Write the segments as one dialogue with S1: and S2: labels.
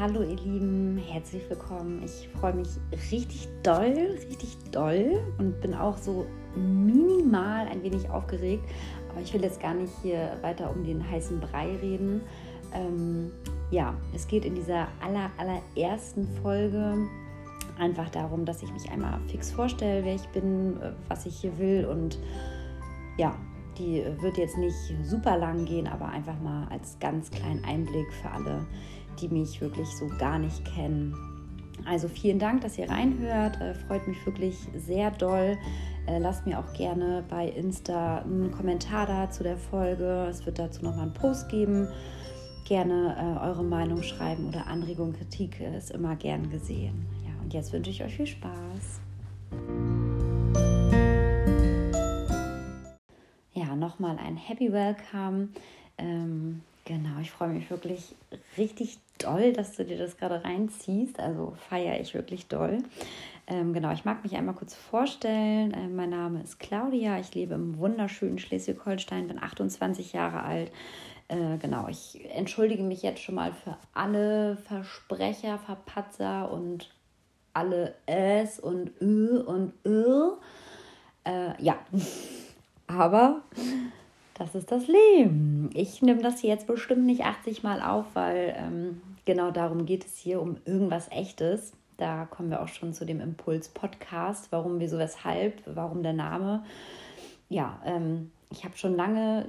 S1: Hallo ihr Lieben, herzlich willkommen. Ich freue mich richtig doll, richtig doll und bin auch so minimal ein wenig aufgeregt. Aber ich will jetzt gar nicht hier weiter um den heißen Brei reden. Ähm, ja, es geht in dieser aller, allerersten Folge einfach darum, dass ich mich einmal fix vorstelle, wer ich bin, was ich hier will und ja, die wird jetzt nicht super lang gehen, aber einfach mal als ganz kleinen Einblick für alle, die mich wirklich so gar nicht kennen. Also vielen Dank, dass ihr reinhört. Äh, freut mich wirklich sehr doll. Äh, lasst mir auch gerne bei Insta einen Kommentar da zu der Folge. Es wird dazu nochmal einen Post geben. Gerne äh, eure Meinung schreiben oder Anregung, Kritik ist immer gern gesehen. Ja, und jetzt wünsche ich euch viel Spaß. Ja, nochmal ein Happy Welcome. Ähm, Genau, ich freue mich wirklich richtig doll, dass du dir das gerade reinziehst. Also feiere ich wirklich doll. Ähm, genau, ich mag mich einmal kurz vorstellen. Äh, mein Name ist Claudia. Ich lebe im wunderschönen Schleswig-Holstein, bin 28 Jahre alt. Äh, genau, ich entschuldige mich jetzt schon mal für alle Versprecher, Verpatzer und alle Es und Ö und Ö. Äh, ja, aber das ist das Leben. Ich nehme das jetzt bestimmt nicht 80 Mal auf, weil ähm, genau darum geht es hier, um irgendwas Echtes. Da kommen wir auch schon zu dem Impuls-Podcast, warum, wieso, weshalb, warum der Name. Ja, ähm, ich habe schon lange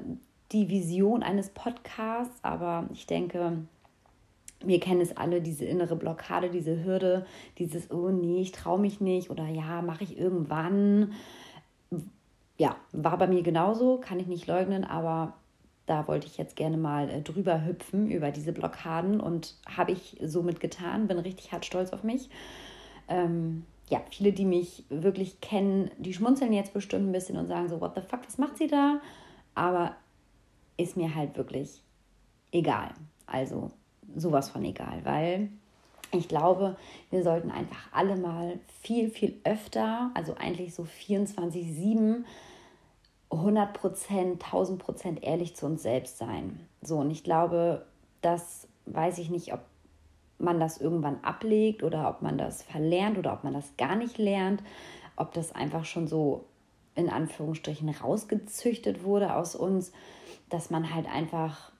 S1: die Vision eines Podcasts, aber ich denke, wir kennen es alle, diese innere Blockade, diese Hürde, dieses, oh nee, ich traue mich nicht oder ja, mache ich irgendwann ja, war bei mir genauso, kann ich nicht leugnen, aber da wollte ich jetzt gerne mal äh, drüber hüpfen über diese Blockaden und habe ich somit getan, bin richtig hart stolz auf mich. Ähm, ja, viele, die mich wirklich kennen, die schmunzeln jetzt bestimmt ein bisschen und sagen so, what the fuck, was macht sie da? Aber ist mir halt wirklich egal. Also sowas von egal, weil ich glaube, wir sollten einfach alle mal viel, viel öfter, also eigentlich so 24-7, 100 Prozent, 1000 Prozent ehrlich zu uns selbst sein. So, und ich glaube, das weiß ich nicht, ob man das irgendwann ablegt oder ob man das verlernt oder ob man das gar nicht lernt, ob das einfach schon so in Anführungsstrichen rausgezüchtet wurde aus uns, dass man halt einfach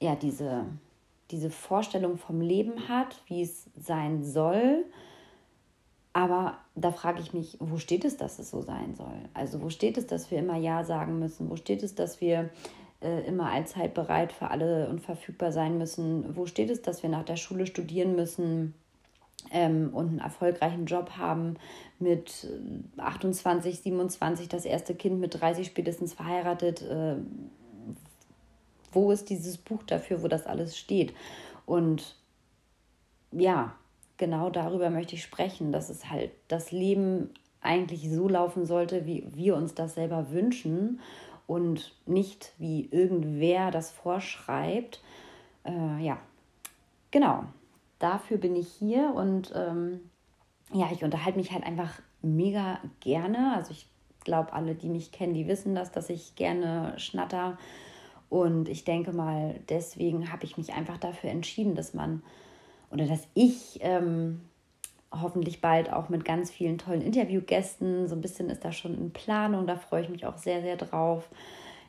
S1: ja diese, diese Vorstellung vom Leben hat, wie es sein soll aber da frage ich mich, wo steht es, dass es so sein soll? Also wo steht es, dass wir immer Ja sagen müssen? Wo steht es, dass wir äh, immer allzeit bereit für alle und verfügbar sein müssen? Wo steht es, dass wir nach der Schule studieren müssen ähm, und einen erfolgreichen Job haben, mit 28, 27 das erste Kind, mit 30 spätestens verheiratet? Äh, wo ist dieses Buch dafür, wo das alles steht? Und ja, genau darüber möchte ich sprechen, dass es halt das Leben eigentlich so laufen sollte, wie wir uns das selber wünschen und nicht wie irgendwer das vorschreibt. Äh, ja, genau. Dafür bin ich hier und ähm, ja, ich unterhalte mich halt einfach mega gerne. Also ich glaube, alle, die mich kennen, die wissen das, dass ich gerne schnatter. Und ich denke mal, deswegen habe ich mich einfach dafür entschieden, dass man oder dass ich ähm, hoffentlich bald auch mit ganz vielen tollen Interviewgästen, so ein bisschen ist da schon in Planung, da freue ich mich auch sehr, sehr drauf.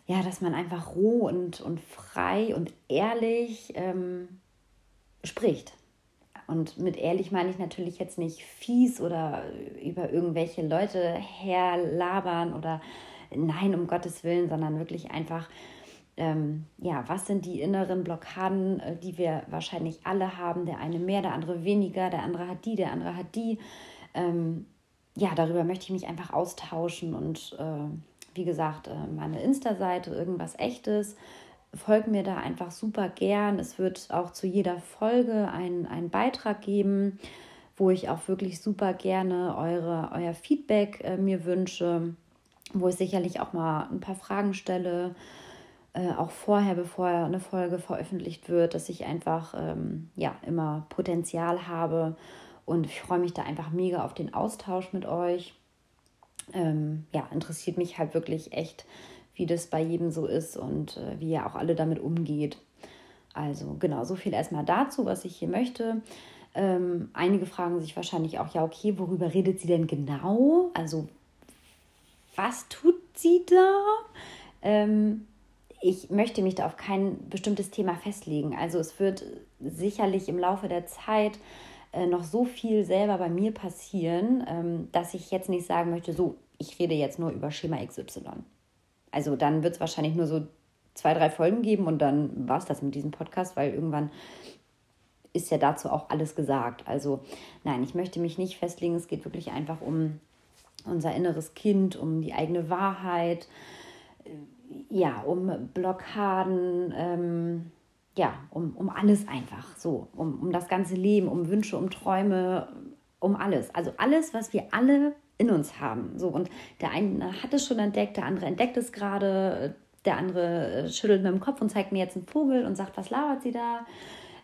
S1: Ja, dass man einfach roh und, und frei und ehrlich ähm, spricht. Und mit ehrlich meine ich natürlich jetzt nicht fies oder über irgendwelche Leute herlabern oder nein, um Gottes Willen, sondern wirklich einfach ähm, ja, was sind die inneren Blockaden, äh, die wir wahrscheinlich alle haben. Der eine mehr, der andere weniger, der andere hat die, der andere hat die. Ähm, ja, darüber möchte ich mich einfach austauschen und äh, wie gesagt, äh, meine Insta-Seite, irgendwas Echtes. Folgt mir da einfach super gern. Es wird auch zu jeder Folge einen Beitrag geben, wo ich auch wirklich super gerne eure, euer Feedback äh, mir wünsche, wo ich sicherlich auch mal ein paar Fragen stelle äh, auch vorher, bevor eine Folge veröffentlicht wird, dass ich einfach ähm, ja immer Potenzial habe und ich freue mich da einfach mega auf den Austausch mit euch. Ähm, ja, interessiert mich halt wirklich echt, wie das bei jedem so ist und äh, wie ihr auch alle damit umgeht. Also genau, so viel erstmal dazu, was ich hier möchte. Ähm, einige fragen sich wahrscheinlich auch, ja, okay, worüber redet sie denn genau? Also was tut sie da? Ähm, ich möchte mich da auf kein bestimmtes Thema festlegen. Also es wird sicherlich im Laufe der Zeit äh, noch so viel selber bei mir passieren, ähm, dass ich jetzt nicht sagen möchte, so, ich rede jetzt nur über Schema XY. Also dann wird es wahrscheinlich nur so zwei, drei Folgen geben und dann war es das mit diesem Podcast, weil irgendwann ist ja dazu auch alles gesagt. Also nein, ich möchte mich nicht festlegen. Es geht wirklich einfach um unser inneres Kind, um die eigene Wahrheit, ja, um Blockaden, ähm, ja, um, um alles einfach so, um, um das ganze Leben, um Wünsche, um Träume, um alles. Also alles, was wir alle in uns haben. So, und der eine hat es schon entdeckt, der andere entdeckt es gerade, der andere äh, schüttelt mit dem Kopf und zeigt mir jetzt einen Vogel und sagt, was labert sie da?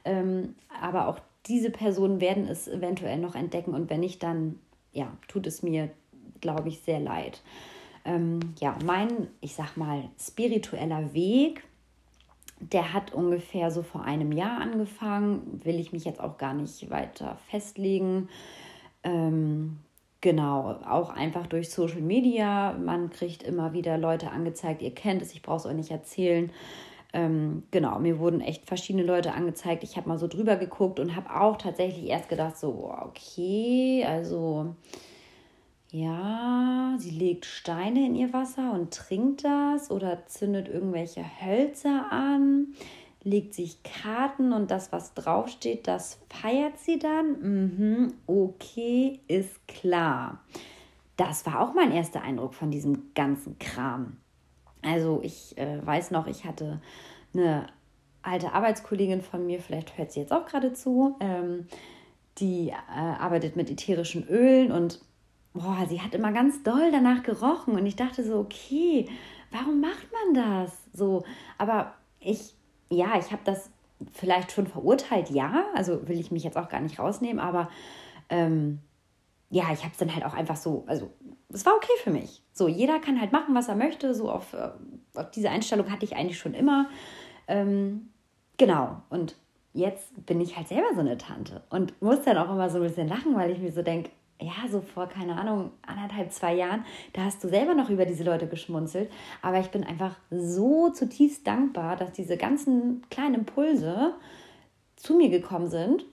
S1: Ähm, aber auch diese Personen werden es eventuell noch entdecken und wenn nicht, dann ja, tut es mir, glaube ich, sehr leid. Ähm, ja, mein, ich sag mal, spiritueller Weg, der hat ungefähr so vor einem Jahr angefangen, will ich mich jetzt auch gar nicht weiter festlegen. Ähm, Genau, auch einfach durch Social Media. Man kriegt immer wieder Leute angezeigt, ihr kennt es, ich brauche es euch nicht erzählen. Ähm, genau, mir wurden echt verschiedene Leute angezeigt. Ich habe mal so drüber geguckt und habe auch tatsächlich erst gedacht, so, okay, also ja, sie legt Steine in ihr Wasser und trinkt das oder zündet irgendwelche Hölzer an legt sich Karten und das, was draufsteht, das feiert sie dann. Mhm, okay, ist klar. Das war auch mein erster Eindruck von diesem ganzen Kram. Also ich äh, weiß noch, ich hatte eine alte Arbeitskollegin von mir, vielleicht hört sie jetzt auch gerade zu, ähm, die äh, arbeitet mit ätherischen Ölen und boah, sie hat immer ganz doll danach gerochen und ich dachte so, okay, warum macht man das? So, aber ich ja, ich habe das vielleicht schon verurteilt, ja. Also will ich mich jetzt auch gar nicht rausnehmen, aber ähm, ja, ich habe es dann halt auch einfach so, also es war okay für mich. So, jeder kann halt machen, was er möchte. So auf, äh, auf diese Einstellung hatte ich eigentlich schon immer. Ähm, genau. Und jetzt bin ich halt selber so eine Tante und muss dann auch immer so ein bisschen lachen, weil ich mir so denke, ja, so vor, keine Ahnung, anderthalb, zwei Jahren, da hast du selber noch über diese Leute geschmunzelt. Aber ich bin einfach so zutiefst dankbar, dass diese ganzen kleinen Impulse zu mir gekommen sind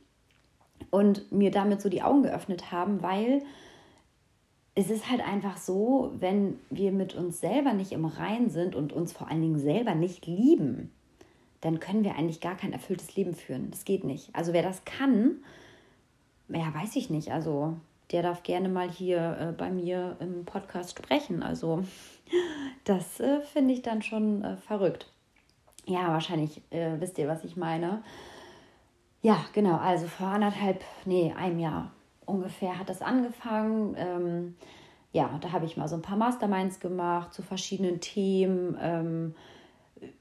S1: und mir damit so die Augen geöffnet haben, weil es ist halt einfach so, wenn wir mit uns selber nicht im Rein sind und uns vor allen Dingen selber nicht lieben, dann können wir eigentlich gar kein erfülltes Leben führen. Das geht nicht. Also wer das kann, ja, weiß ich nicht. Also der darf gerne mal hier äh, bei mir im Podcast sprechen. Also das äh, finde ich dann schon äh, verrückt. Ja, wahrscheinlich äh, wisst ihr, was ich meine. Ja, genau, also vor anderthalb, nee, einem Jahr ungefähr hat das angefangen. Ähm, ja, da habe ich mal so ein paar Masterminds gemacht zu verschiedenen Themen. Ähm,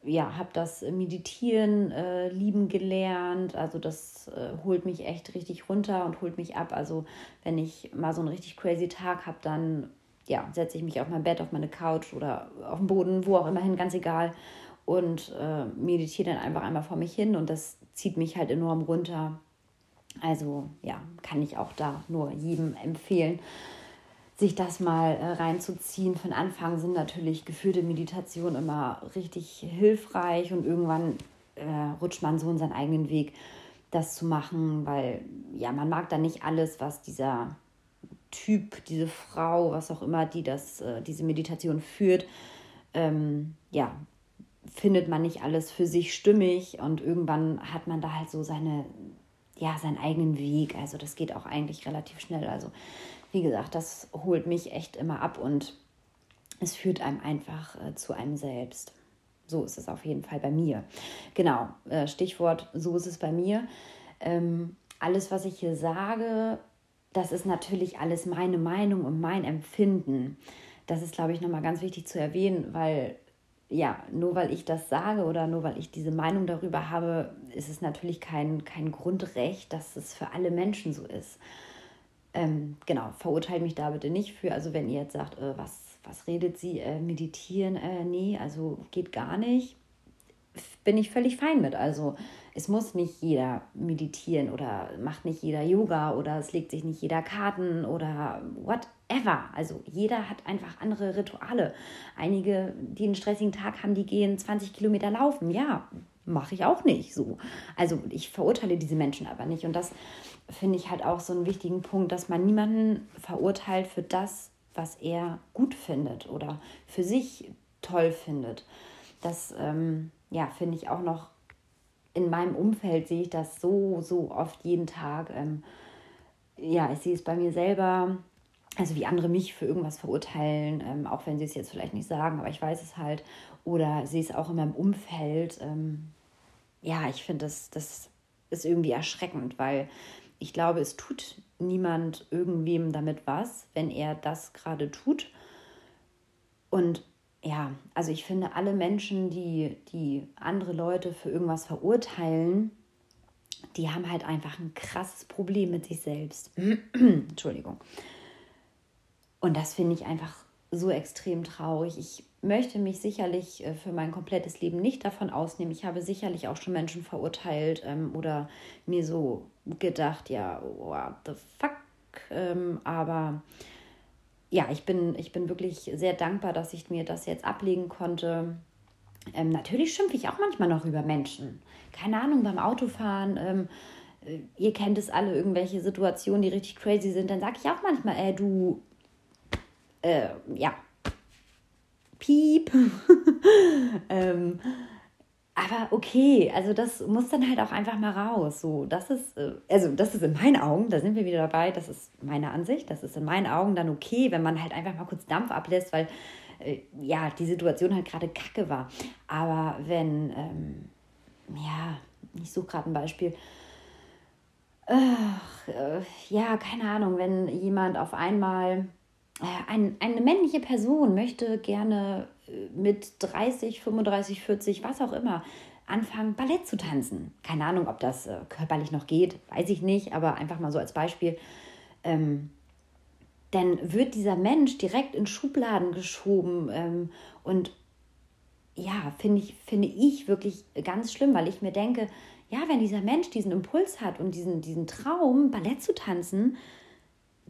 S1: ja, habe das Meditieren äh, lieben gelernt. Also das äh, holt mich echt richtig runter und holt mich ab. Also wenn ich mal so einen richtig crazy Tag habe, dann ja, setze ich mich auf mein Bett, auf meine Couch oder auf den Boden, wo auch immer hin, ganz egal. Und äh, meditiere dann einfach einmal vor mich hin und das zieht mich halt enorm runter. Also ja, kann ich auch da nur jedem empfehlen sich das mal äh, reinzuziehen. Von Anfang sind natürlich geführte Meditationen immer richtig hilfreich und irgendwann äh, rutscht man so in seinen eigenen Weg, das zu machen, weil ja, man mag dann nicht alles, was dieser Typ, diese Frau, was auch immer, die das, äh, diese Meditation führt, ähm, ja, findet man nicht alles für sich stimmig und irgendwann hat man da halt so seine, ja, seinen eigenen Weg. Also das geht auch eigentlich relativ schnell. Also wie gesagt, das holt mich echt immer ab und es führt einem einfach äh, zu einem selbst. So ist es auf jeden Fall bei mir. Genau, äh, Stichwort, so ist es bei mir. Ähm, alles, was ich hier sage, das ist natürlich alles meine Meinung und mein Empfinden. Das ist, glaube ich, nochmal ganz wichtig zu erwähnen, weil ja, nur weil ich das sage oder nur weil ich diese Meinung darüber habe, ist es natürlich kein, kein Grundrecht, dass es für alle Menschen so ist. Ähm, genau, verurteilt mich da bitte nicht für. Also wenn ihr jetzt sagt, äh, was, was redet sie, äh, meditieren, äh, nee, also geht gar nicht. Bin ich völlig fein mit. Also es muss nicht jeder meditieren oder macht nicht jeder Yoga oder es legt sich nicht jeder Karten oder whatever. Also jeder hat einfach andere Rituale. Einige, die einen stressigen Tag haben, die gehen 20 Kilometer laufen. Ja, mache ich auch nicht so. Also ich verurteile diese Menschen aber nicht. Und das finde ich halt auch so einen wichtigen Punkt, dass man niemanden verurteilt für das, was er gut findet oder für sich toll findet. Das ähm, ja, finde ich auch noch in meinem Umfeld sehe ich das so, so oft jeden Tag. Ähm, ja, ich sehe es bei mir selber, also wie andere mich für irgendwas verurteilen, ähm, auch wenn sie es jetzt vielleicht nicht sagen, aber ich weiß es halt. Oder sehe es auch in meinem Umfeld. Ähm, ja, ich finde, das, das ist irgendwie erschreckend, weil ich glaube, es tut niemand irgendwem damit was, wenn er das gerade tut. Und ja, also ich finde, alle Menschen, die, die andere Leute für irgendwas verurteilen, die haben halt einfach ein krasses Problem mit sich selbst. Entschuldigung. Und das finde ich einfach so extrem traurig. Ich möchte mich sicherlich äh, für mein komplettes Leben nicht davon ausnehmen. Ich habe sicherlich auch schon Menschen verurteilt ähm, oder mir so gedacht, ja, what the fuck. Ähm, aber ja, ich bin, ich bin wirklich sehr dankbar, dass ich mir das jetzt ablegen konnte. Ähm, natürlich schimpfe ich auch manchmal noch über Menschen. Keine Ahnung, beim Autofahren. Ähm, äh, ihr kennt es alle, irgendwelche Situationen, die richtig crazy sind. Dann sage ich auch manchmal, ey, du, äh, ja, piep. ähm, aber okay, also das muss dann halt auch einfach mal raus. So, das ist, äh, also das ist in meinen Augen, da sind wir wieder dabei, das ist meine Ansicht, das ist in meinen Augen dann okay, wenn man halt einfach mal kurz Dampf ablässt, weil äh, ja, die Situation halt gerade kacke war. Aber wenn, ähm, ja, ich suche gerade ein Beispiel, Ach, äh, ja, keine Ahnung, wenn jemand auf einmal ein, eine männliche Person möchte gerne äh, mit 30, 35, 40, was auch immer, anfangen, Ballett zu tanzen. Keine Ahnung, ob das äh, körperlich noch geht, weiß ich nicht, aber einfach mal so als Beispiel. Ähm, dann wird dieser Mensch direkt in Schubladen geschoben ähm, und ja, finde ich, finde ich wirklich ganz schlimm, weil ich mir denke, ja, wenn dieser Mensch diesen Impuls hat und diesen, diesen Traum, Ballett zu tanzen,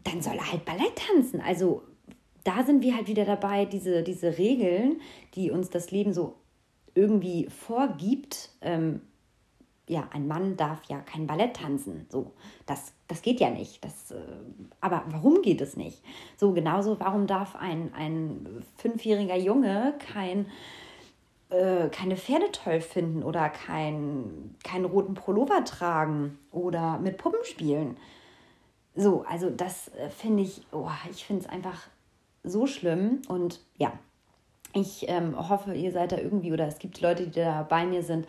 S1: dann soll er halt Ballett tanzen. Also da sind wir halt wieder dabei, diese, diese Regeln, die uns das Leben so irgendwie vorgibt. Ähm, ja, ein Mann darf ja kein Ballett tanzen. So, das, das geht ja nicht. Das, äh, aber warum geht es nicht? So, genauso, warum darf ein, ein fünfjähriger Junge kein, äh, keine Pferde toll finden oder kein, keinen roten Pullover tragen oder mit Puppen spielen? So, also das äh, finde ich, oh, ich finde es einfach so schlimm. Und ja, ich ähm, hoffe, ihr seid da irgendwie oder es gibt Leute, die da bei mir sind.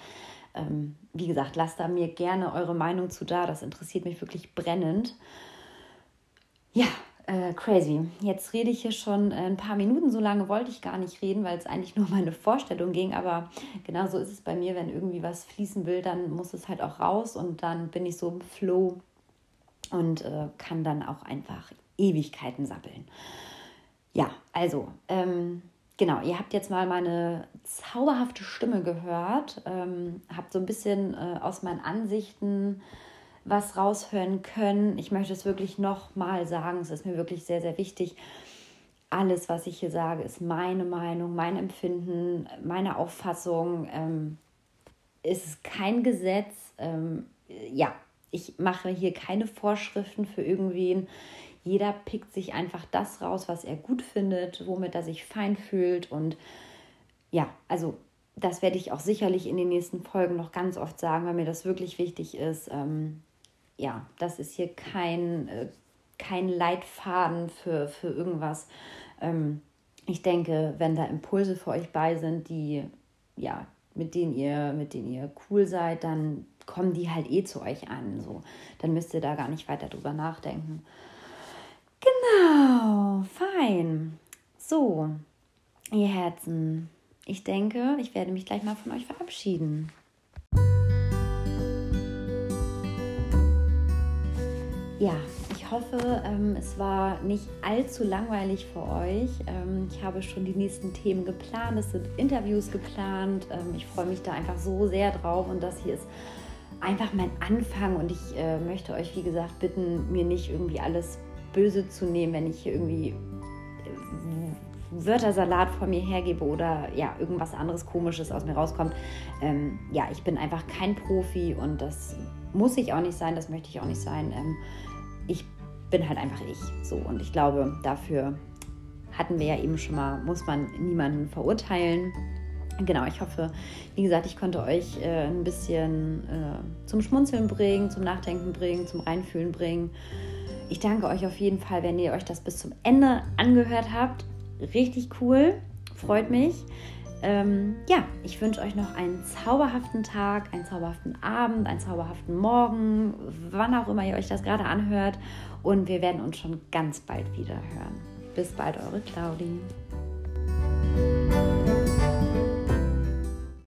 S1: Ähm, wie gesagt, lasst da mir gerne eure Meinung zu da. Das interessiert mich wirklich brennend. Ja, äh, crazy. Jetzt rede ich hier schon ein paar Minuten. So lange wollte ich gar nicht reden, weil es eigentlich nur meine Vorstellung ging. Aber genau so ist es bei mir. Wenn irgendwie was fließen will, dann muss es halt auch raus. Und dann bin ich so im Flow und äh, kann dann auch einfach Ewigkeiten sappeln. Ja, also, ähm, genau, ihr habt jetzt mal meine zauberhafte Stimme gehört, ähm, habt so ein bisschen äh, aus meinen Ansichten was raushören können. Ich möchte es wirklich nochmal sagen, es ist mir wirklich sehr, sehr wichtig. Alles, was ich hier sage, ist meine Meinung, mein Empfinden, meine Auffassung. Ähm, es ist kein Gesetz. Ähm, ja, ich mache hier keine Vorschriften für irgendwen. Jeder pickt sich einfach das raus, was er gut findet, womit er sich fein fühlt. Und ja, also das werde ich auch sicherlich in den nächsten Folgen noch ganz oft sagen, weil mir das wirklich wichtig ist. Ähm, ja, das ist hier kein, äh, kein Leitfaden für, für irgendwas. Ähm, ich denke, wenn da Impulse für euch bei sind, die, ja, mit denen ihr, mit denen ihr cool seid, dann kommen die halt eh zu euch an. So. Dann müsst ihr da gar nicht weiter drüber nachdenken. Genau, fein. So, ihr Herzen, ich denke, ich werde mich gleich mal von euch verabschieden. Ja, hoffe, ähm, es war nicht allzu langweilig für euch. Ähm, ich habe schon die nächsten Themen geplant. Es sind Interviews geplant. Ähm, ich freue mich da einfach so sehr drauf und das hier ist einfach mein Anfang und ich äh, möchte euch, wie gesagt, bitten, mir nicht irgendwie alles böse zu nehmen, wenn ich hier irgendwie äh, Wörtersalat vor mir hergebe oder ja, irgendwas anderes Komisches aus mir rauskommt. Ähm, ja, ich bin einfach kein Profi und das muss ich auch nicht sein, das möchte ich auch nicht sein. Ähm, ich bin halt einfach ich. So, und ich glaube, dafür hatten wir ja eben schon mal, muss man niemanden verurteilen. Genau, ich hoffe, wie gesagt, ich konnte euch äh, ein bisschen äh, zum Schmunzeln bringen, zum Nachdenken bringen, zum Reinfühlen bringen. Ich danke euch auf jeden Fall, wenn ihr euch das bis zum Ende angehört habt. Richtig cool, freut mich. Ähm, ja, ich wünsche euch noch einen zauberhaften Tag, einen zauberhaften Abend, einen zauberhaften Morgen, wann auch immer ihr euch das gerade anhört. Und wir werden uns schon ganz bald wieder hören. Bis bald, eure Claudie.